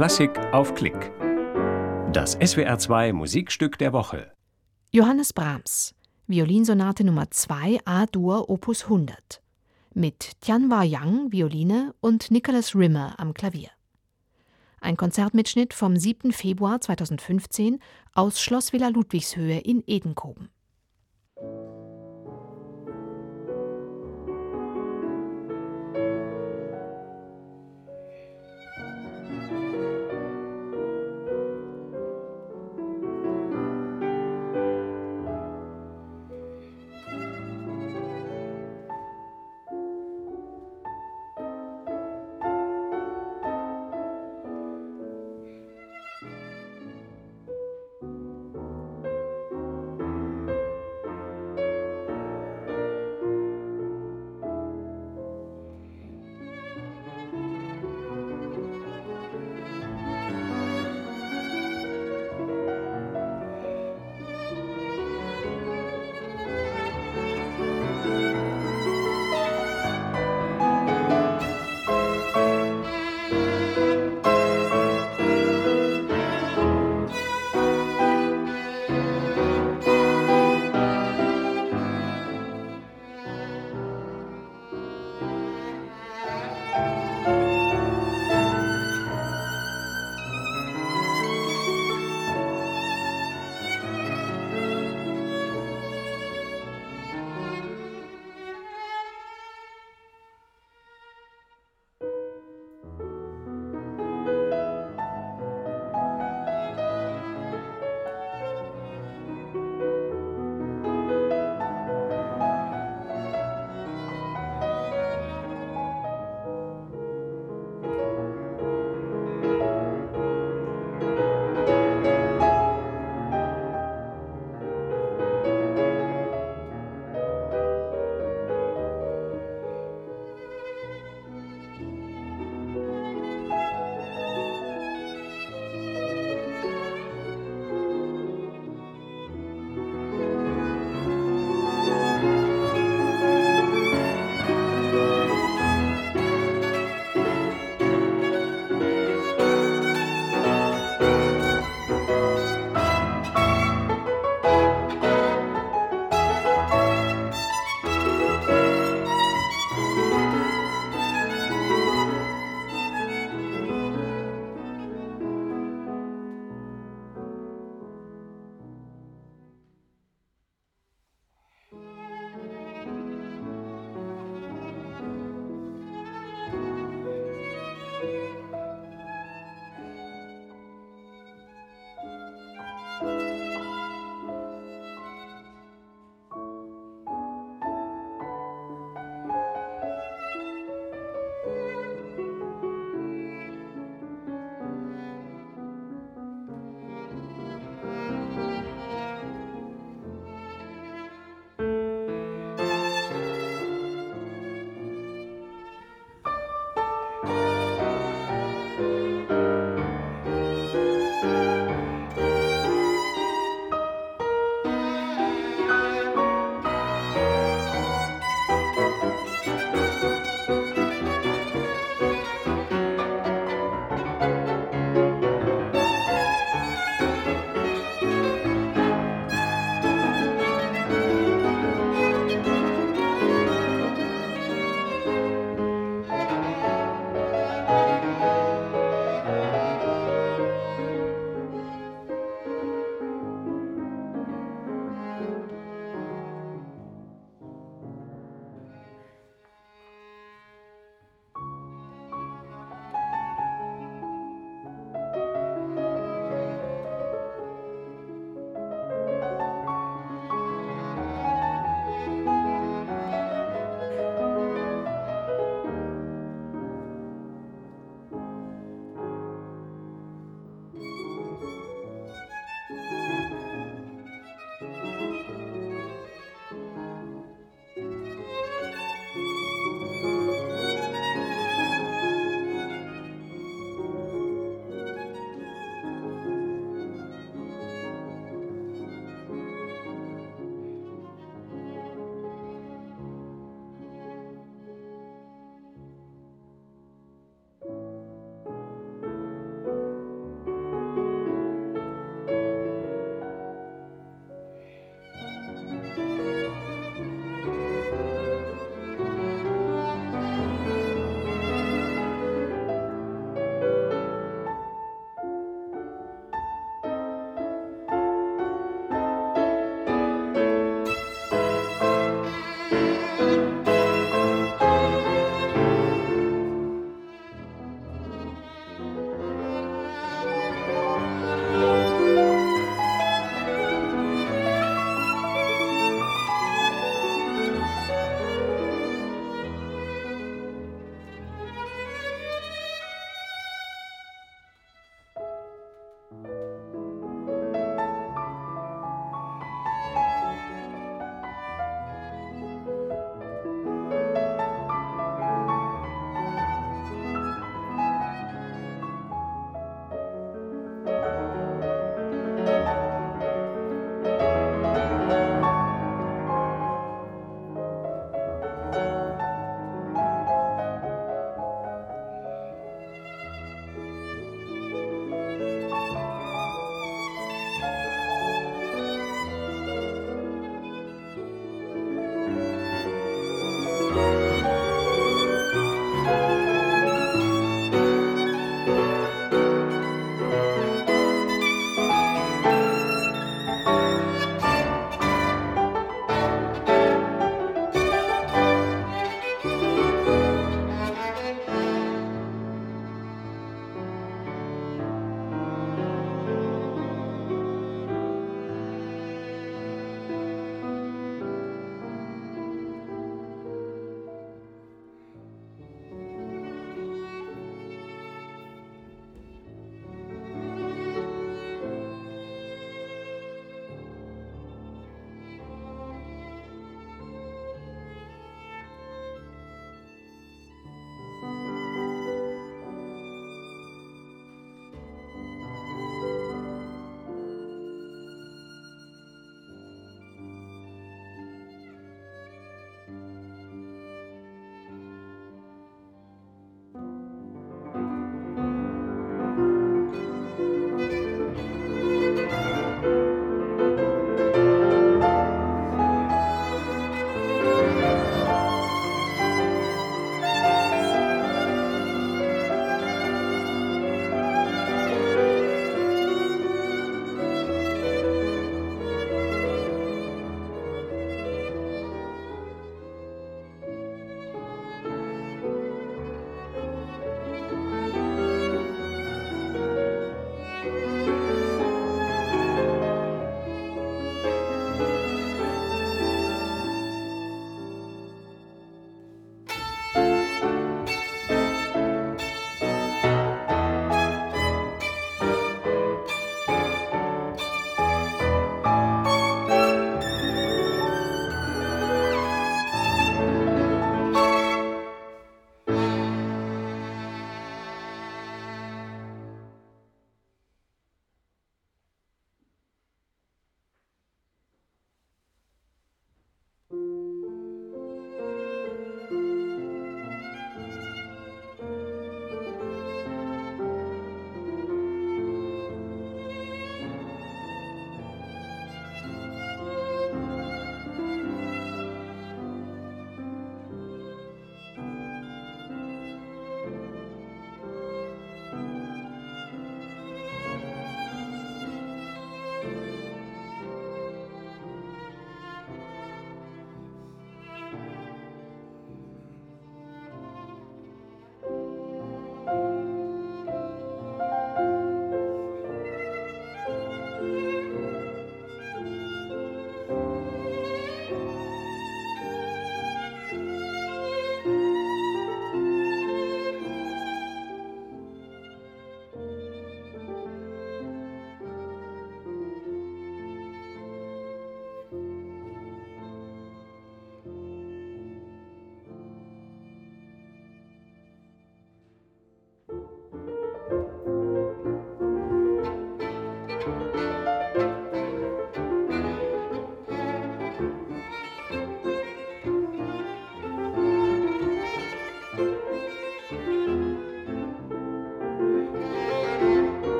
Klassik auf Klick. Das SWR2 Musikstück der Woche. Johannes Brahms, Violinsonate Nummer 2 A-Dur Opus 100. Mit Tianhua Yang, Violine und Nicholas Rimmer am Klavier. Ein Konzertmitschnitt vom 7. Februar 2015 aus Schloss Villa Ludwigshöhe in Edenkoben.